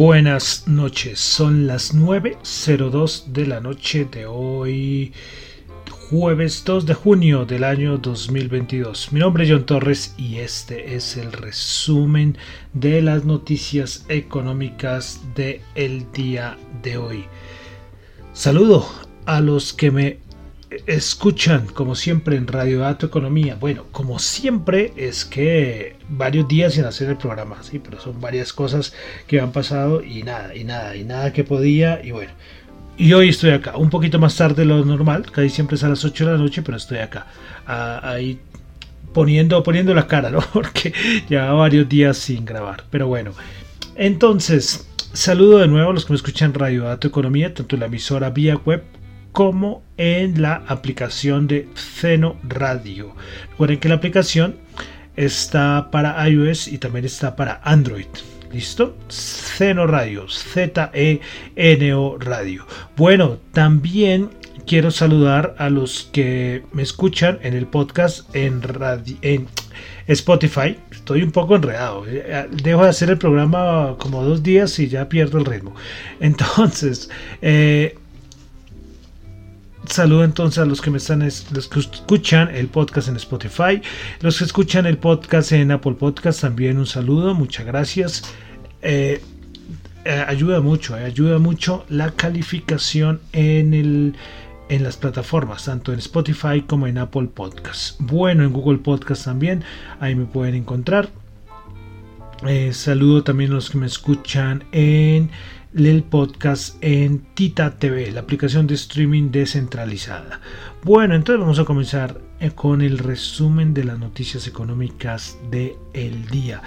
Buenas noches, son las 9.02 de la noche de hoy, jueves 2 de junio del año 2022. Mi nombre es John Torres y este es el resumen de las noticias económicas del el día de hoy. Saludo a los que me escuchan como siempre en Radio Dato Economía. Bueno, como siempre es que varios días sin hacer el programa, sí, pero son varias cosas que han pasado y nada, y nada, y nada que podía y bueno. Y hoy estoy acá, un poquito más tarde de lo normal, casi siempre es a las 8 de la noche, pero estoy acá, ahí poniendo, poniendo la cara, ¿no? Porque lleva varios días sin grabar, pero bueno. Entonces, saludo de nuevo a los que me escuchan Radio Dato Economía, tanto en la emisora vía web como en la aplicación de Zeno Radio. Recuerden que la aplicación está para iOS y también está para Android. ¿Listo? Zeno Radio, Z-E-N-O Radio. Bueno, también quiero saludar a los que me escuchan en el podcast en, en Spotify. Estoy un poco enredado. Dejo de hacer el programa como dos días y ya pierdo el ritmo. Entonces, eh, Saludo entonces a los que me están, los que escuchan el podcast en Spotify, los que escuchan el podcast en Apple Podcast, también un saludo, muchas gracias. Eh, eh, ayuda mucho, eh, ayuda mucho la calificación en el en las plataformas, tanto en Spotify como en Apple Podcast. Bueno, en Google Podcast también, ahí me pueden encontrar. saludo también a los que me escuchan en el podcast en Tita TV, la aplicación de streaming descentralizada. Bueno, entonces vamos a comenzar eh, con el resumen de las noticias económicas del el día.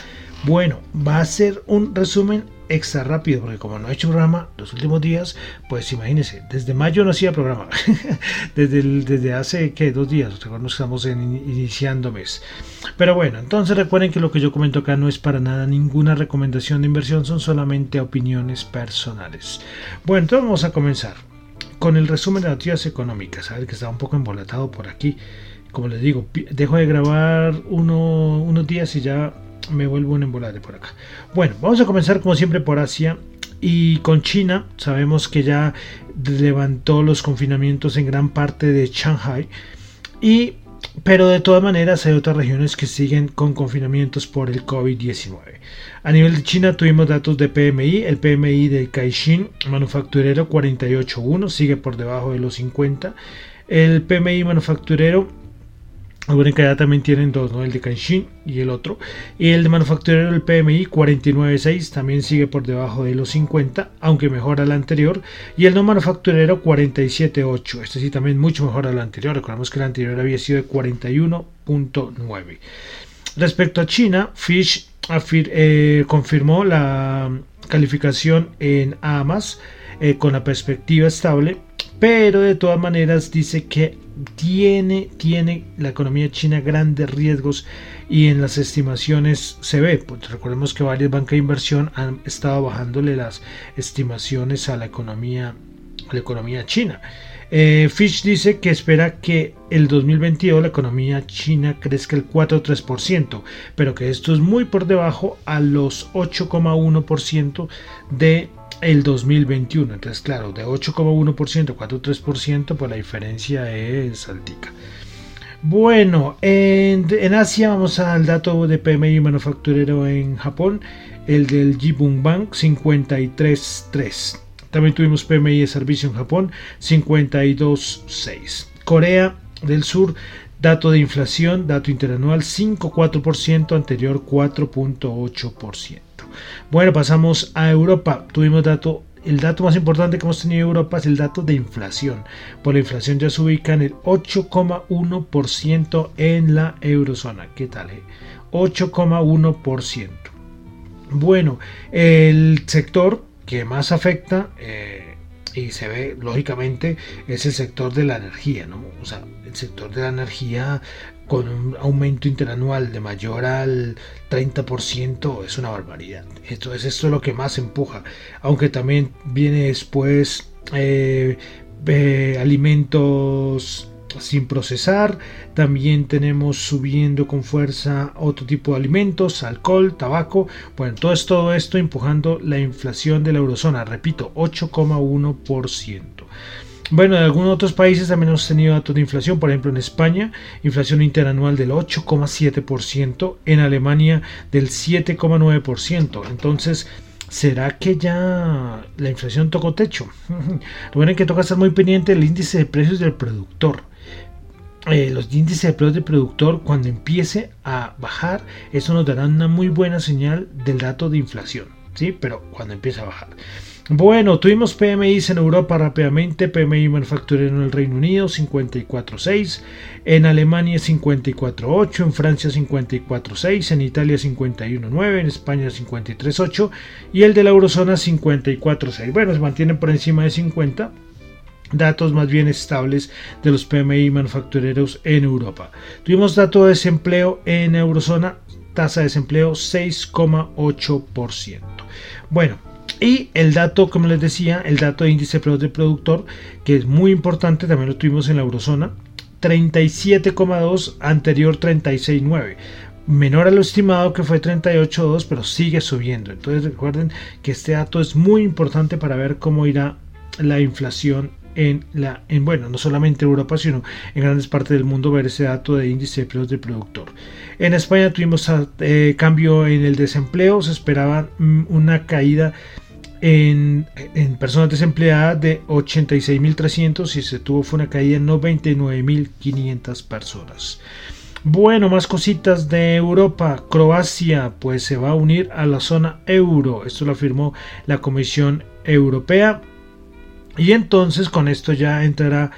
Bueno, va a ser un resumen extra rápido, porque como no he hecho programa los últimos días, pues imagínense, desde mayo no hacía programa, desde, desde hace que dos días, recuerden que estamos iniciando mes. Pero bueno, entonces recuerden que lo que yo comento acá no es para nada ninguna recomendación de inversión, son solamente opiniones personales. Bueno, entonces vamos a comenzar con el resumen de noticias económicas, a ver que está un poco embolatado por aquí. Como les digo, dejo de grabar unos días y ya me vuelvo un embolate por acá. Bueno, vamos a comenzar como siempre por Asia y con China. Sabemos que ya levantó los confinamientos en gran parte de Shanghai y pero de todas maneras hay otras regiones que siguen con confinamientos por el COVID-19. A nivel de China tuvimos datos de PMI, el PMI de Caixin manufacturero 48.1 sigue por debajo de los 50. El PMI manufacturero Recuerden que ya también tienen dos, ¿no? el de Canshin y el otro. Y el de manufacturero, el PMI 49.6, también sigue por debajo de los 50, aunque mejora la anterior. Y el no manufacturero 47.8, este sí también mucho mejor al anterior. Recordemos que el anterior había sido de 41.9. Respecto a China, Fish eh, confirmó la calificación en AMAS eh, con la perspectiva estable, pero de todas maneras dice que tiene, tiene la economía china grandes riesgos y en las estimaciones se ve. Pues recordemos que varias bancas de inversión han estado bajándole las estimaciones a la economía, a la economía china. Eh, Fish dice que espera que el 2022 la economía china crezca el 4,3%, pero que esto es muy por debajo a los 8,1% de el 2021. Entonces, claro, de 8,1% a 4,3%, pues la diferencia es altica. Bueno, en, en, Asia vamos al dato de PMI manufacturero en Japón, el del Jibun Bank 53.3. También tuvimos PMI de servicio en Japón 52.6. Corea del Sur Dato de inflación, dato interanual 5,4%, anterior 4,8%. Bueno, pasamos a Europa. Tuvimos dato el dato más importante que hemos tenido en Europa es el dato de inflación. Por la inflación ya se ubica en el 8,1% en la eurozona. ¿Qué tal? 8,1%. Eh? Bueno, el sector que más afecta eh, y se ve lógicamente es el sector de la energía, ¿no? O sea, el sector de la energía con un aumento interanual de mayor al 30% es una barbaridad. Entonces esto es lo que más empuja, aunque también viene después eh, eh, alimentos sin procesar, también tenemos subiendo con fuerza otro tipo de alimentos, alcohol, tabaco, bueno, todo, todo esto empujando la inflación de la eurozona, repito, 8,1%. Bueno, en algunos otros países también hemos tenido datos de inflación, por ejemplo en España, inflación interanual del 8,7%, en Alemania del 7,9%. Entonces, ¿será que ya la inflación tocó techo? bueno es que toca estar muy pendiente del índice de precios del productor. Eh, los índices de precios del productor cuando empiece a bajar, eso nos dará una muy buena señal del dato de inflación, ¿sí? Pero cuando empiece a bajar. Bueno, tuvimos PMIs en Europa rápidamente, PMI manufacturero en el Reino Unido 54.6, en Alemania 54.8, en Francia 54.6, en Italia 51.9, en España 53.8 y el de la eurozona 54.6. Bueno, se mantienen por encima de 50 datos más bien estables de los PMI manufactureros en Europa. Tuvimos dato de desempleo en eurozona, tasa de desempleo 6,8%. Bueno, y el dato, como les decía, el dato de índice de productor, que es muy importante, también lo tuvimos en la eurozona, 37,2 anterior 36,9 menor a lo estimado que fue 38.2 pero sigue subiendo. Entonces recuerden que este dato es muy importante para ver cómo irá la inflación en la en bueno no solamente Europa sino en grandes partes del mundo ver ese dato de índice de precios del productor. En España tuvimos eh, cambio en el desempleo se esperaba mm, una caída en, personas desempleadas de 86.300 y se tuvo fue una caída en 99.500 personas. Bueno, más cositas de Europa. Croacia pues se va a unir a la zona euro. Esto lo afirmó la Comisión Europea. Y entonces con esto ya entrará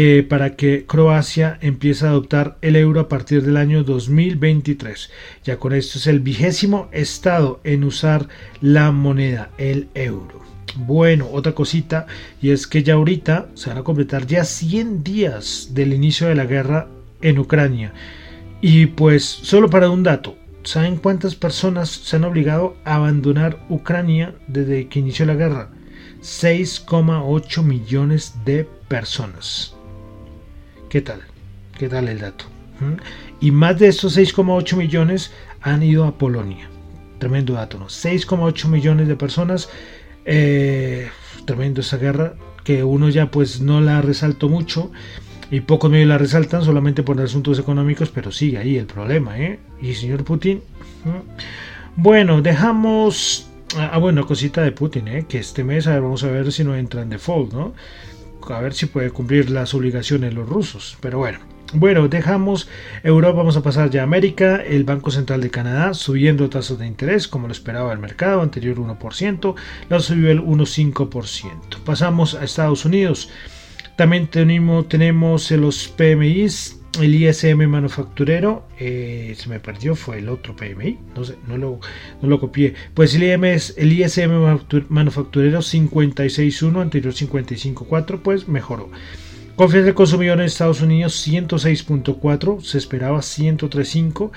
eh, para que Croacia empiece a adoptar el euro a partir del año 2023. Ya con esto es el vigésimo estado en usar la moneda, el euro. Bueno, otra cosita, y es que ya ahorita se van a completar ya 100 días del inicio de la guerra en Ucrania. Y pues, solo para un dato, ¿saben cuántas personas se han obligado a abandonar Ucrania desde que inició la guerra? 6,8 millones de personas. ¿Qué tal? ¿Qué tal el dato? ¿Mm? Y más de estos 6,8 millones han ido a Polonia. Tremendo dato, ¿no? 6,8 millones de personas. Eh, tremendo esa guerra que uno ya pues no la resaltó mucho y pocos medios la resaltan solamente por asuntos económicos, pero sigue ahí el problema, ¿eh? Y señor Putin. Bueno, dejamos. Ah, bueno, cosita de Putin, ¿eh? Que este mes vamos a ver si no entra en default, ¿no? A ver si puede cumplir las obligaciones los rusos. Pero bueno. Bueno, dejamos Europa, vamos a pasar ya a América, el Banco Central de Canadá subiendo tasas de interés como lo esperaba el mercado, anterior 1%, la subió el 1,5%. Pasamos a Estados Unidos, también tenemos, tenemos los PMIs el ISM manufacturero eh, se me perdió fue el otro PMI no sé no lo, no lo copié. Pues el, IMS, el ISM manufacturero 56.1 anterior 55.4 pues mejoró. Confianza del consumidor en Estados Unidos 106.4 se esperaba 103.5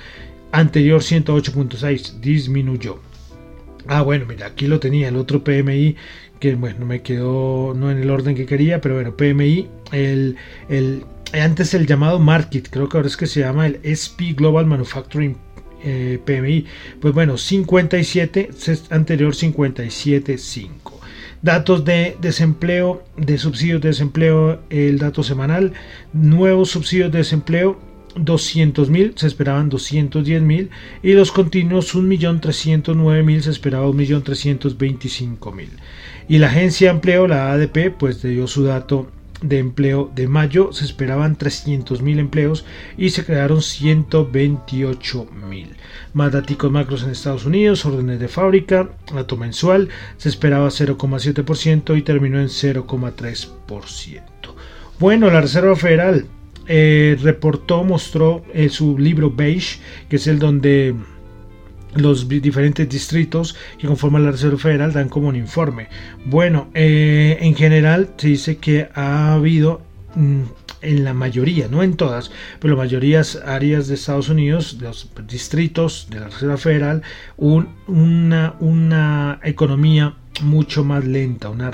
anterior 108.6 disminuyó. Ah bueno mira aquí lo tenía el otro PMI que bueno me quedó no en el orden que quería pero bueno PMI el, el antes el llamado Market, creo que ahora es que se llama el SP Global Manufacturing eh, PMI. Pues bueno, 57, anterior 57.5. Datos de desempleo, de subsidios de desempleo, el dato semanal, nuevos subsidios de desempleo, 200.000, se esperaban 210.000 y los continuos 1.309.000, se esperaba 1.325.000. Y la agencia de empleo, la ADP, pues dio su dato de empleo de mayo se esperaban 300.000 empleos y se crearon 128.000. Más datos macros en Estados Unidos, órdenes de fábrica, dato mensual, se esperaba 0,7% y terminó en 0,3%. Bueno, la Reserva Federal eh, reportó, mostró en su libro Beige, que es el donde los diferentes distritos que conforman la Reserva Federal dan como un informe. Bueno, eh, en general se dice que ha habido mm, en la mayoría, no en todas, pero la mayoría áreas de Estados Unidos, los distritos de la Reserva Federal, una, una economía mucho más lenta, una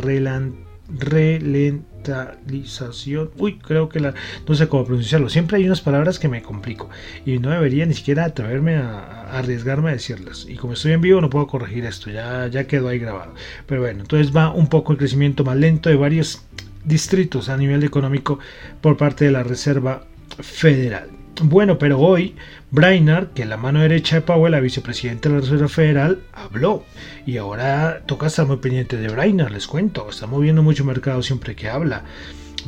relentación Uy, creo que la. No sé cómo pronunciarlo. Siempre hay unas palabras que me complico. Y no debería ni siquiera atreverme a, arriesgarme a decirlas. Y como estoy en vivo, no puedo corregir esto. Ya, ya quedó ahí grabado. Pero bueno, entonces va un poco el crecimiento más lento de varios distritos a nivel económico por parte de la Reserva Federal. Bueno, pero hoy Brainard, que es la mano derecha de Powell, la vicepresidenta de la Reserva Federal, habló. Y ahora toca estar muy pendiente de Brainard, les cuento. Está moviendo mucho mercado siempre que habla.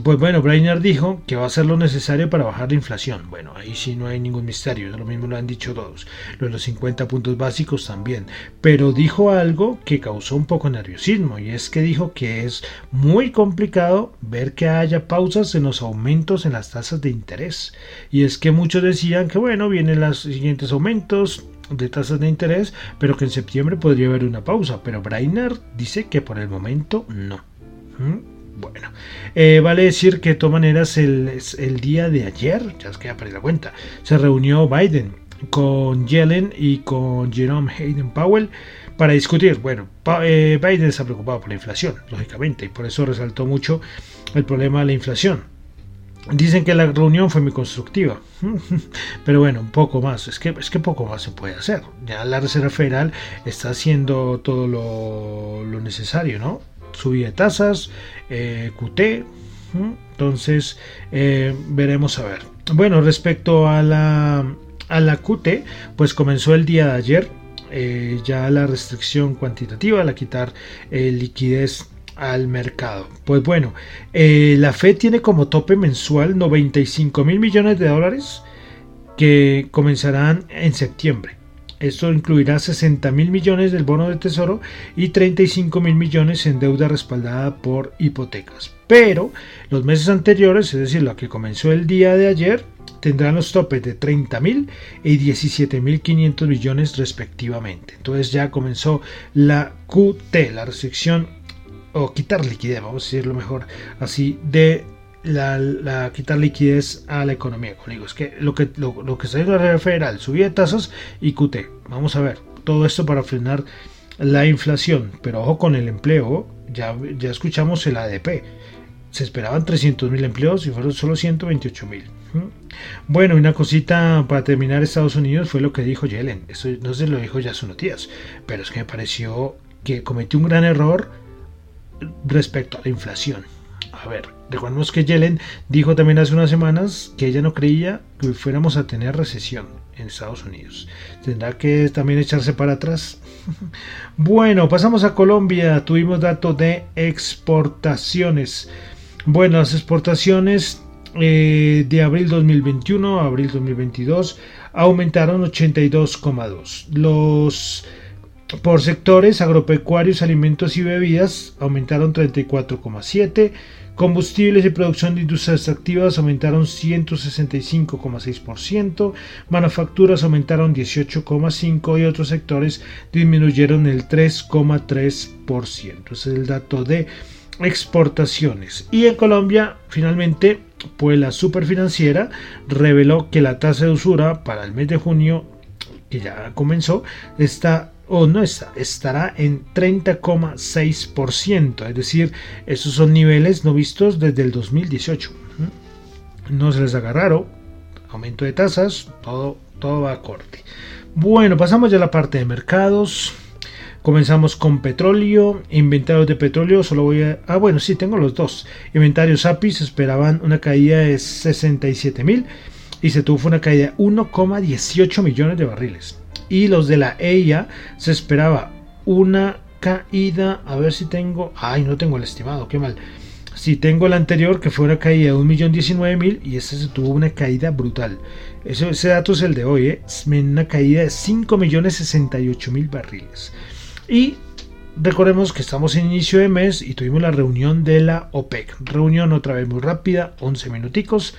Pues bueno, Brainerd dijo que va a hacer lo necesario para bajar la inflación. Bueno, ahí sí no hay ningún misterio, lo mismo lo han dicho todos. Lo de los 50 puntos básicos también. Pero dijo algo que causó un poco nerviosismo y es que dijo que es muy complicado ver que haya pausas en los aumentos en las tasas de interés. Y es que muchos decían que bueno, vienen los siguientes aumentos, de tasas de interés, pero que en septiembre podría haber una pausa. Pero Brainerd dice que por el momento no. ¿Mm? Bueno, eh, vale decir que de todas maneras el, el día de ayer, ya es que ya perdí la cuenta, se reunió Biden con Yellen y con Jerome Hayden Powell para discutir. Bueno, eh, Biden está preocupado por la inflación, lógicamente, y por eso resaltó mucho el problema de la inflación. Dicen que la reunión fue muy constructiva, pero bueno, un poco más, es que, es que poco más se puede hacer. Ya la Reserva Federal está haciendo todo lo, lo necesario, ¿no? Subida de tasas, eh, QT. Entonces, eh, veremos a ver. Bueno, respecto a la, a la QT, pues comenzó el día de ayer eh, ya la restricción cuantitativa, la quitar liquidez al mercado. Pues bueno, la Fed tiene como tope mensual 95 mil millones de dólares que comenzarán en septiembre. Esto incluirá 60 mil millones del bono de tesoro y 35 mil millones en deuda respaldada por hipotecas. Pero los meses anteriores, es decir, lo que comenzó el día de ayer, tendrán los topes de 30 mil y 17 mil 500 millones respectivamente. Entonces ya comenzó la QT, la restricción o quitar liquidez, vamos a decirlo mejor así, de la, quitar liquidez a la economía. Como es que lo que, lo, que está en la Reserva Federal, subida de tasas y QT. Vamos a ver, todo esto para frenar la inflación. Pero ojo con el empleo, ya, ya escuchamos el ADP. Se esperaban 300.000 empleos y fueron solo 128.000. Bueno, una cosita para terminar Estados Unidos fue lo que dijo Yellen. Eso no se lo dijo ya hace unos pero es que me pareció que cometió un gran error respecto a la inflación. A ver, recordemos que Yellen dijo también hace unas semanas que ella no creía que fuéramos a tener recesión en Estados Unidos. Tendrá que también echarse para atrás. bueno, pasamos a Colombia. Tuvimos datos de exportaciones. Bueno, las exportaciones eh, de abril 2021 a abril 2022 aumentaron 82,2. Los por sectores, agropecuarios, alimentos y bebidas aumentaron 34,7, combustibles y producción de industrias extractivas aumentaron 165,6%, manufacturas aumentaron 18,5% y otros sectores disminuyeron el 3,3%. Ese es el dato de exportaciones. Y en Colombia, finalmente, pues la superfinanciera reveló que la tasa de usura para el mes de junio, que ya comenzó, está o no está, estará en 30,6%, es decir, esos son niveles no vistos desde el 2018. No se les agarraron, aumento de tasas, todo, todo va a corte. Bueno, pasamos ya a la parte de mercados. Comenzamos con petróleo, inventarios de petróleo, solo voy a... Ah, bueno, sí, tengo los dos. Inventarios APIS esperaban una caída de 67 mil y se tuvo una caída de 1,18 millones de barriles y los de la EIA se esperaba una caída, a ver si tengo, ay no tengo el estimado, qué mal, Si tengo el anterior que fue una caída de 1.019.000 y este se tuvo una caída brutal. Ese dato es el de hoy, ¿eh? una caída de 5.068.000 barriles. Y recordemos que estamos en inicio de mes y tuvimos la reunión de la OPEC. Reunión otra vez muy rápida, 11 minuticos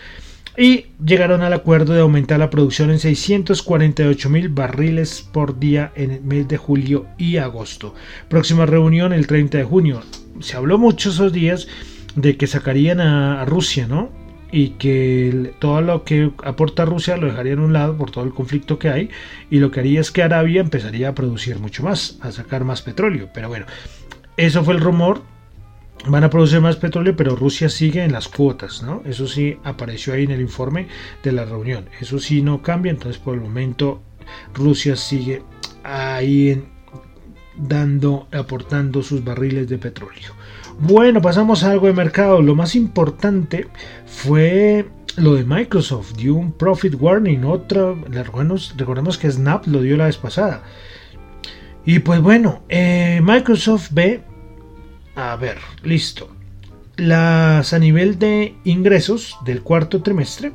y llegaron al acuerdo de aumentar la producción en 648 mil barriles por día en el mes de julio y agosto. Próxima reunión el 30 de junio. Se habló mucho esos días de que sacarían a, Rusia, ¿no? Y que todo lo que aporta Rusia lo dejarían a un lado por todo el conflicto que hay. Y lo que haría es que Arabia empezaría a producir mucho más, a sacar más petróleo. Pero bueno, eso fue el rumor van a producir más petróleo, pero Rusia sigue en las cuotas, ¿no? Eso sí apareció ahí en el informe de la reunión. Eso sí no cambia, entonces por el momento Rusia sigue ahí dando, aportando sus barriles de petróleo. Bueno, pasamos a algo de mercado. Lo más importante fue lo de Microsoft. Dio un profit warning. Otra, recordemos, recordemos que Snap lo dio la vez pasada. Y pues bueno, eh, Microsoft ve a ver, listo. Las a nivel de ingresos del cuarto trimestre,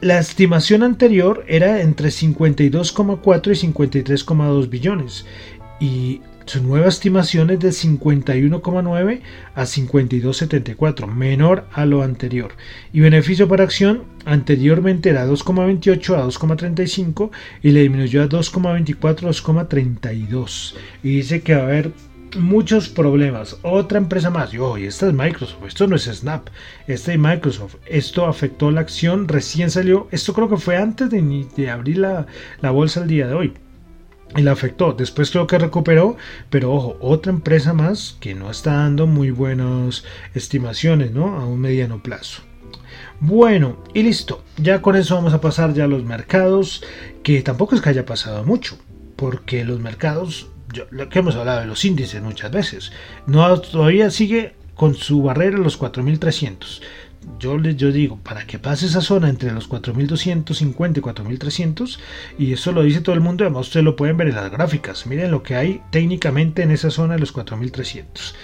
la estimación anterior era entre 52,4 y 53,2 billones y su nueva estimación es de 51,9 a 52,74, menor a lo anterior. Y beneficio por acción anteriormente era 2,28 a 2,35 y le disminuyó a 2,24 a 2,32. Y dice que va a haber muchos problemas. Otra empresa más. Y oye, esta es Microsoft. Esto no es Snap. Esta es Microsoft. Esto afectó la acción. Recién salió. Esto creo que fue antes de, abrir la, la bolsa el día de hoy y la afectó. Después creo que recuperó, pero ojo, otra empresa más que no está dando muy buenas estimaciones, ¿no? A un mediano plazo. Bueno, y listo. Ya con eso vamos a pasar ya a los mercados, que tampoco es que haya pasado mucho, porque los mercados lo que hemos hablado de los índices muchas veces, no todavía sigue con su barrera los 4300. Yo les yo digo, para que pase esa zona entre los 4250 y 4300, y eso lo dice todo el mundo, además ustedes lo pueden ver en las gráficas. Miren lo que hay técnicamente en esa zona de los 4300.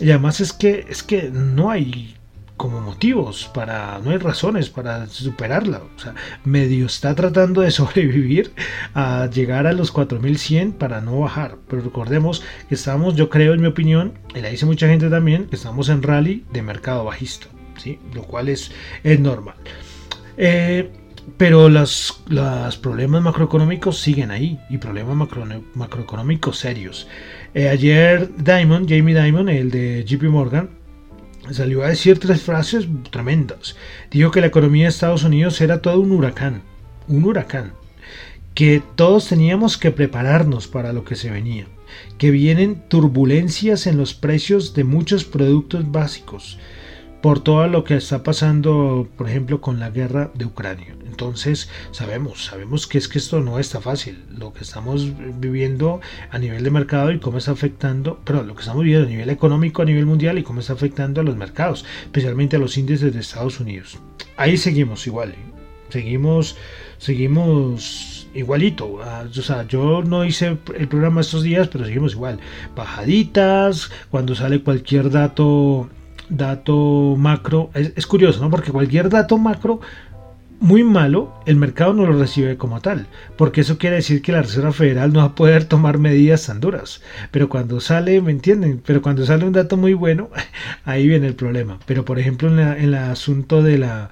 Y además es que es que no hay como motivos para no hay razones para superarla o sea medio está tratando de sobrevivir a llegar a los 4100 para no bajar pero recordemos que estamos yo creo en mi opinión y la dice mucha gente también que estamos en rally de mercado bajista ¿sí? lo cual es, es normal eh, pero los, los, problemas macroeconómicos siguen ahí y problemas macro, macroeconómicos serios. Eh, ayer Diamond, Jamie Diamond, el de JP Morgan, salió a decir tres frases tremendas. Dijo que la economía de Estados Unidos era todo un huracán, un huracán, que todos teníamos que prepararnos para lo que se venía, que vienen turbulencias en los precios de muchos productos básicos, por todo lo que está pasando, por ejemplo, con la guerra de Ucrania. Entonces, sabemos, sabemos que es que esto no está fácil, lo que estamos viviendo a nivel de mercado y cómo está afectando, pero lo que estamos viviendo a nivel económico a nivel mundial y cómo está afectando a los mercados, especialmente a los índices de Estados Unidos. Ahí seguimos igual, ¿eh? seguimos, seguimos igualito. Ah, o sea, yo no hice el programa estos días, pero seguimos igual. Bajaditas, cuando sale cualquier dato dato macro. Es, curioso, ¿no? Porque cualquier dato macro muy malo, el mercado no lo recibe como tal, porque eso quiere decir que la Reserva Federal no va a poder tomar medidas tan duras. Pero cuando sale, ¿me entienden? Pero cuando sale un dato muy bueno, ahí viene el problema. Pero por ejemplo, en, el asunto de la,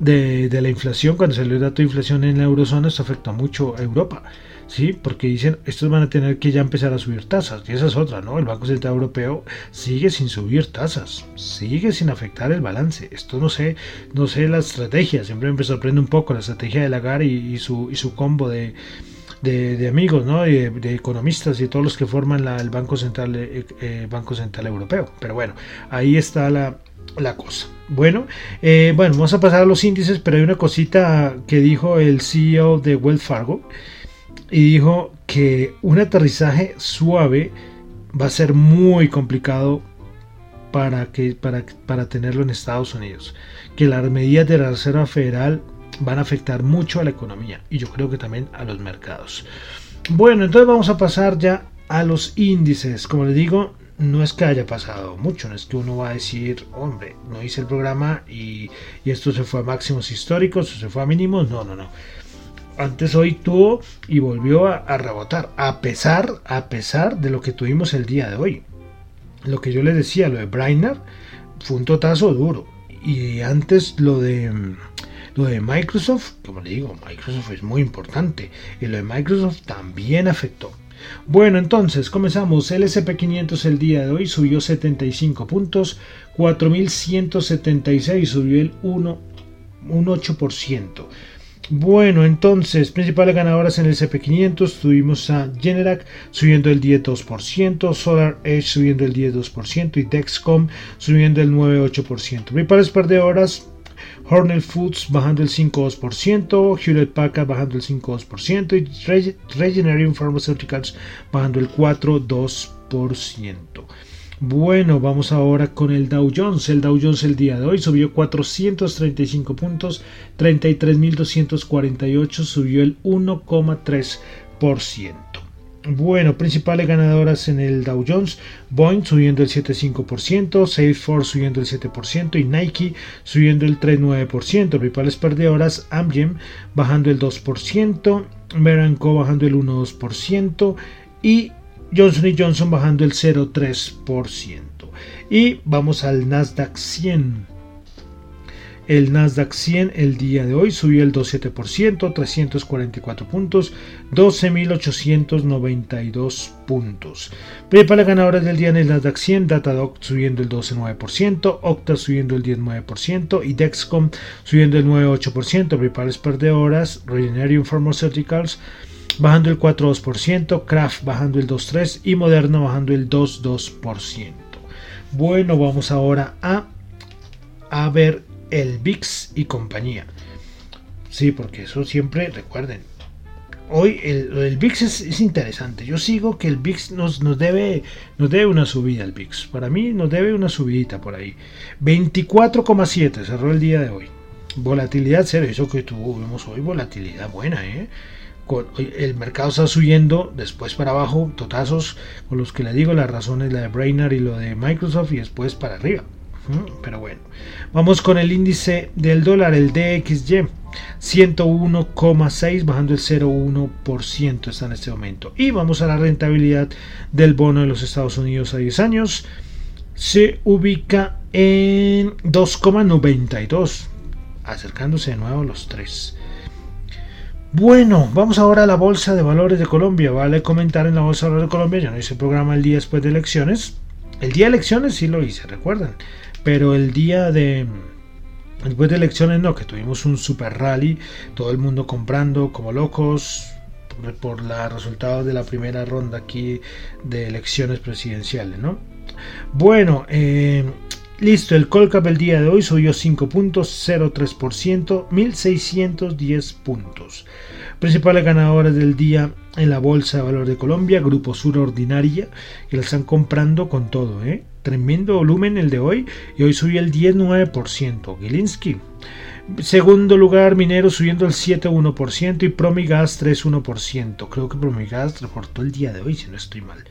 de, de, la inflación, cuando salió el dato de inflación en la eurozona, esto afectó mucho a Europa. ¿sí? Porque dicen, estos van a tener que ya empezar a subir tasas. Y esa es otra, ¿no? El Banco Central Europeo sigue sin subir tasas, sigue sin afectar el balance. Esto no sé, no sé la estrategia, siempre me sorprende un poco la estrategia de Lagarde y, su, y su combo de, de, amigos, ¿no? De, economistas y todos los que forman el Banco Central, eh, eh, Banco Central Europeo. Pero bueno, ahí está la, la cosa. Bueno, eh, bueno, vamos a pasar a los índices, pero hay una cosita que dijo el CEO de Wells Fargo y dijo que un aterrizaje suave va a ser muy complicado para, que, para, para tenerlo en Estados Unidos. Que las medidas de la Reserva Federal van a afectar mucho a la economía y yo creo que también a los mercados. Bueno, entonces vamos a pasar ya a los índices. Como les digo, no es que haya pasado mucho, no es que uno va a decir, hombre, no hice el programa y, esto se fue a máximos históricos o se fue a mínimos, no, no, no. Antes hoy tuvo y volvió a, rebotar, a pesar, a pesar de lo que tuvimos el día de hoy. Lo que yo les decía, lo de Brainer, fue un totazo duro. Y antes lo de lo de Microsoft, como le digo, Microsoft es muy importante. Y lo de Microsoft también afectó. Bueno, entonces comenzamos. El SP500 el día de hoy subió 75 puntos, 4176 subió el 1, un 8%. Bueno, entonces, principales ganadoras en el SP500 tuvimos a Generac subiendo el 10,2%, Solar Edge subiendo el 10,2% y Dexcom subiendo el 9,8%. Principales perdedoras Hornell Foods bajando el 5,2%, Hewlett Packard bajando el 5,2% y Regenerating Pharmaceuticals bajando el 4,2%. Bueno, vamos ahora con el Dow Jones. El Dow Jones el día de hoy subió 435 puntos, 33.248 subió el 1,3%. Bueno, principales ganadoras en el Dow Jones, Boeing subiendo el 7,5%, Salesforce subiendo el 7% y Nike subiendo el 3,9%. Principales perdedoras, Amgen bajando el 2%, Meranco bajando el 1,2% y Johnson Johnson bajando el 0,3%. Y vamos al Nasdaq 100. El Nasdaq 100 el día de hoy subió el 2,7%, 344 puntos, 12.892 puntos. Prepara ganadores del día en el Nasdaq 100, Datadog subiendo el 12,9%, Octa subiendo el 19% y Dexcom subiendo el 9,8%. Prepara perdedoras, Regenerium Pharmaceuticals bajando el 4,2%, Kraft bajando el 2,3% y Moderna bajando el 2,2%. Bueno, vamos ahora a, a ver el VIX y compañía. Sí, porque eso siempre, recuerden, hoy el, VIX es, interesante. Yo sigo que el VIX nos, nos, debe, nos debe una subida el VIX. Para mí nos debe una subidita por ahí. 24,7 cerró el día de hoy. Volatilidad cero, eso que tuvimos hoy, volatilidad buena, ¿eh? el mercado está subiendo después para abajo, totazos con los que le digo las razones, la de Brainerd y lo de Microsoft y después para arriba. Pero bueno, vamos con el índice del dólar, el DXY. 101,6 bajando el 0,1% está en este momento. Y vamos a la rentabilidad del bono de los Estados Unidos a 10 años. Se ubica en 2,92, acercándose de nuevo a los 3. Bueno, vamos ahora a la Bolsa de Valores de Colombia. Vale comentar en la Bolsa de Valores de Colombia, ya no hice el programa el día después de elecciones. El día de elecciones sí lo hice, recuerdan. Pero el día de... Después de elecciones no, que tuvimos un super rally, todo el mundo comprando como locos por, los resultados de la primera ronda aquí de elecciones presidenciales, ¿no? Bueno, eh, listo, el Colcap el día de hoy subió 5.03%, 1.610 puntos. Principales ganadores del día en la Bolsa de Valor de Colombia, Grupo Sur Ordinaria, que la están comprando con todo, ¿eh? Tremendo volumen el de hoy y hoy subió el 19%. Gilinski. Segundo lugar, Minero subiendo el 7,1% y Promigas 3,1%. Creo que Promigas reportó el día de hoy, si no estoy mal.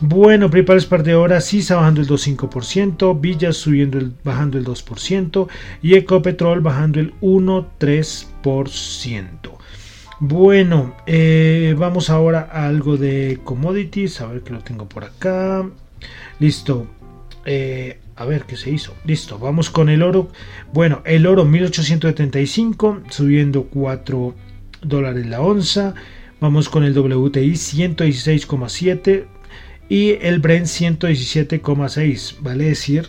Bueno, principales perdedoras, Sisa bajando el 2,5%, Villas subiendo el, bajando el 2% y Ecopetrol bajando el 1,3%. Bueno, eh, vamos ahora a algo de commodities, a ver que lo tengo por acá. Listo, eh, a ver qué se hizo. Listo, vamos con el oro. Bueno, el oro 1875, subiendo 4 dólares la onza. Vamos con el WTI 116,7 y el Brent 117,6. Vale decir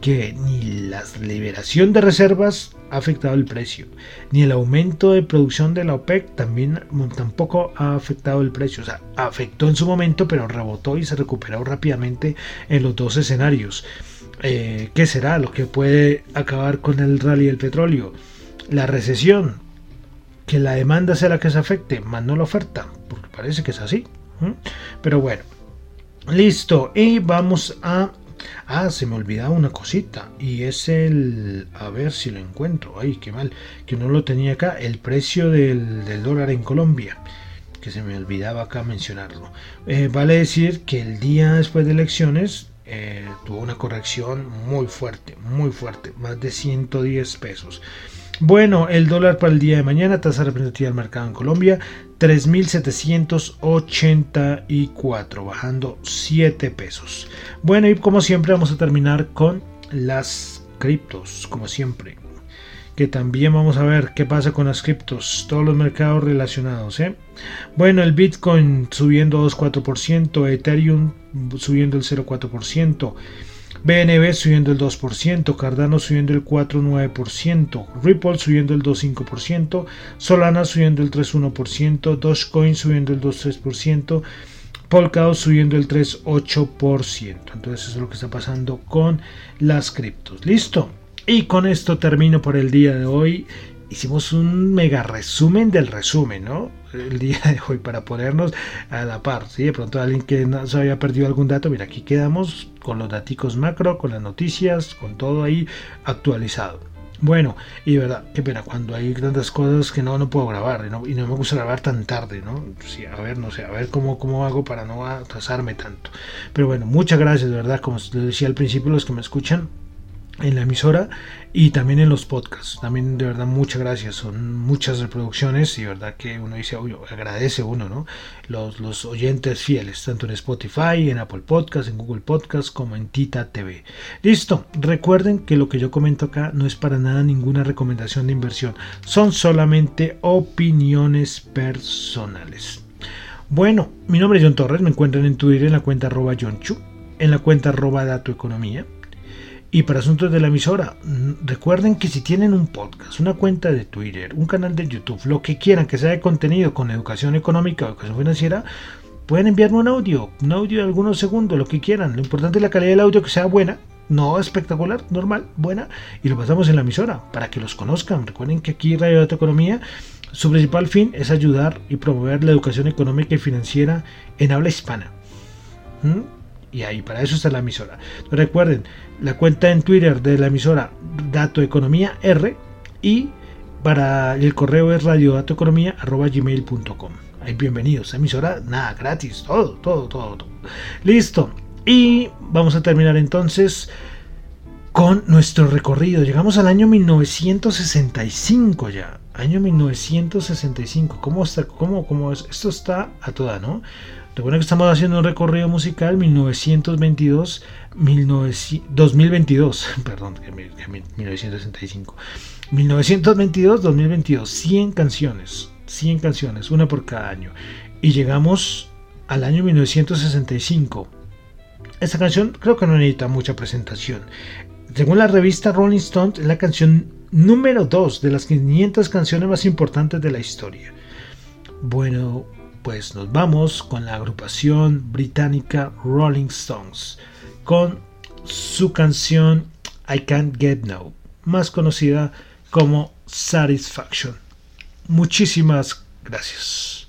que ni la liberación de reservas ha afectado el precio, ni el aumento de producción de la OPEC también tampoco ha afectado el precio. O sea, afectó en su momento, pero rebotó y se recuperó rápidamente en los dos escenarios. Eh, ¿Qué será lo que puede acabar con el rally del petróleo? La recesión, que la demanda sea la que se afecte, más no la oferta, porque parece que es así. Pero bueno, listo. Y vamos a Ah, se me olvidaba una cosita. Y es el. A ver si lo encuentro. Ay, qué mal. Que no lo tenía acá. El precio del, dólar en Colombia. Que se me olvidaba acá mencionarlo. Eh, vale decir que el día después de elecciones. eh, tuvo una corrección muy fuerte, muy fuerte, más de 110 pesos. Bueno, el dólar para el día de mañana, tasa representativa del mercado en Colombia, 3.784, bajando 7 pesos. Bueno, y como siempre vamos a terminar con las criptos, como siempre. Que también vamos a ver qué pasa con las criptos, todos los mercados relacionados. ¿eh? Bueno, el Bitcoin subiendo 2,4%, Ethereum subiendo el 0,4%. BNB subiendo el 2%, Cardano subiendo el 4,9%, Ripple subiendo el 2,5%, Solana subiendo el 3,1%, Dogecoin subiendo el 2,3%, Polkadot subiendo el 3,8%. Entonces eso es lo que está pasando con las criptos. Listo. Y con esto termino por el día de hoy hicimos un mega resumen del resumen, ¿no? El día de hoy para ponernos a la par, ¿sí? De pronto alguien que no se había perdido algún dato, mira, aquí quedamos con los datos macro, con las noticias, con todo ahí actualizado. Bueno, y verdad, qué pena, cuando hay tantas cosas que no, no puedo grabar, ¿no? y no me gusta grabar tan tarde, ¿no? Sí, a ver, no sé, a ver cómo, cómo hago para no atrasarme tanto. Pero bueno, muchas gracias, de verdad, como les decía al principio, los que me escuchan, en la emisora y también en los podcasts. También de verdad muchas gracias, son muchas reproducciones y verdad que uno dice, uy, agradece uno, ¿no? Los, los oyentes fieles, tanto en Spotify, en Apple Podcasts, en Google Podcasts como en Tita TV. Listo, recuerden que lo que yo comento acá no es para nada ninguna recomendación de inversión, son solamente opiniones personales. Bueno, mi nombre es John Torres, me encuentran en Twitter en la cuenta arroba John Chu, en la cuenta arroba Dato Economía y para asuntos de la emisora, mm, recuerden que si tienen un podcast, una cuenta de Twitter, un canal de YouTube, lo que quieran que sea de contenido con educación económica o educación financiera, pueden enviarme un audio, un audio de algunos segundos, lo que quieran. Lo importante es la calidad del audio que sea buena, no espectacular, normal, buena, y lo pasamos en la emisora para que los conozcan. Recuerden que aquí Radio Data Economía, su principal fin es ayudar y promover la educación económica y financiera en habla hispana. ¿Mm? Y ahí para eso está la emisora. Recuerden, la cuenta en Twitter de la emisora Dato Economía R y para el correo es radiodatoeconomía.gmail.com. Ahí bienvenidos, emisora, nada, gratis, todo, todo, todo, todo. Listo. Y vamos a terminar entonces con nuestro recorrido. Llegamos al año 1965 ya. Año 1965. ¿Cómo está? ¿Cómo, cómo es? Esto está a toda, ¿no? Recuerden que estamos haciendo un recorrido musical 1922, 2022, perdón, 1965. 1922, 2022, 100 canciones, 100 canciones, una por cada año. Y llegamos al año 1965. Esta canción creo que no necesita mucha presentación. Según la revista Rolling Stone, es la canción número 2 de las 500 canciones más importantes de la historia. Bueno, pues nos vamos con la agrupación británica Rolling Stones, con su canción I Can't Get No, más conocida como Satisfaction. Muchísimas gracias.